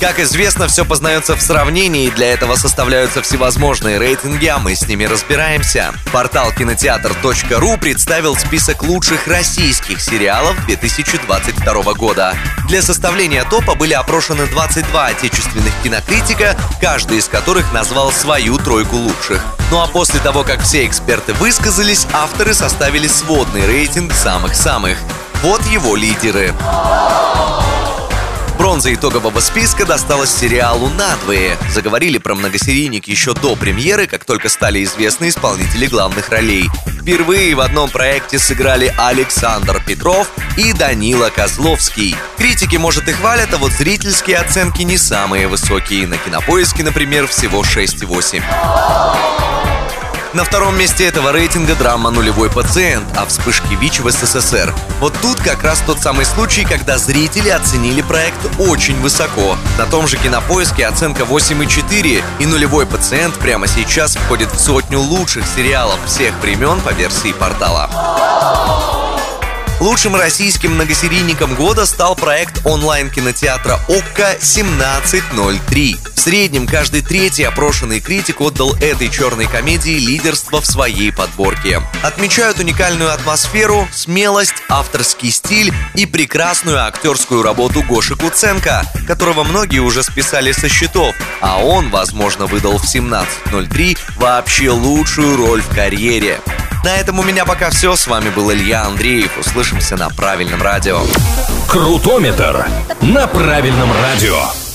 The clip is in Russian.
Как известно, все познается в сравнении, и для этого составляются всевозможные рейтинги, а мы с ними разбираемся. Портал кинотеатр.ру представил список лучших российских сериалов 2022 года. Для составления топа были опрошены 22 отечественных кинокритика, каждый из которых назвал свою тройку лучших. Ну а после того, как все эксперты высказались, авторы составили сводный рейтинг самых-самых. Вот его лидеры. Бронза итогового списка досталась сериалу «Надвое». Заговорили про многосерийник еще до премьеры, как только стали известны исполнители главных ролей. Впервые в одном проекте сыграли Александр Петров и Данила Козловский. Критики, может, и хвалят, а вот зрительские оценки не самые высокие. На кинопоиске, например, всего 6,8. На втором месте этого рейтинга драма «Нулевой пациент», а вспышки ВИЧ в СССР. Вот тут как раз тот самый случай, когда зрители оценили проект очень высоко. На том же кинопоиске оценка 8,4, и «Нулевой пациент» прямо сейчас входит в сотню лучших сериалов всех времен по версии портала. Лучшим российским многосерийником года стал проект онлайн-кинотеатра «ОККО 1703». Среднем каждый третий опрошенный критик отдал этой черной комедии лидерство в своей подборке. Отмечают уникальную атмосферу, смелость, авторский стиль и прекрасную актерскую работу Гоши Куценко, которого многие уже списали со счетов, а он, возможно, выдал в 17.03 вообще лучшую роль в карьере. На этом у меня пока все. С вами был Илья Андреев. Услышимся на правильном радио. Крутометр на правильном радио.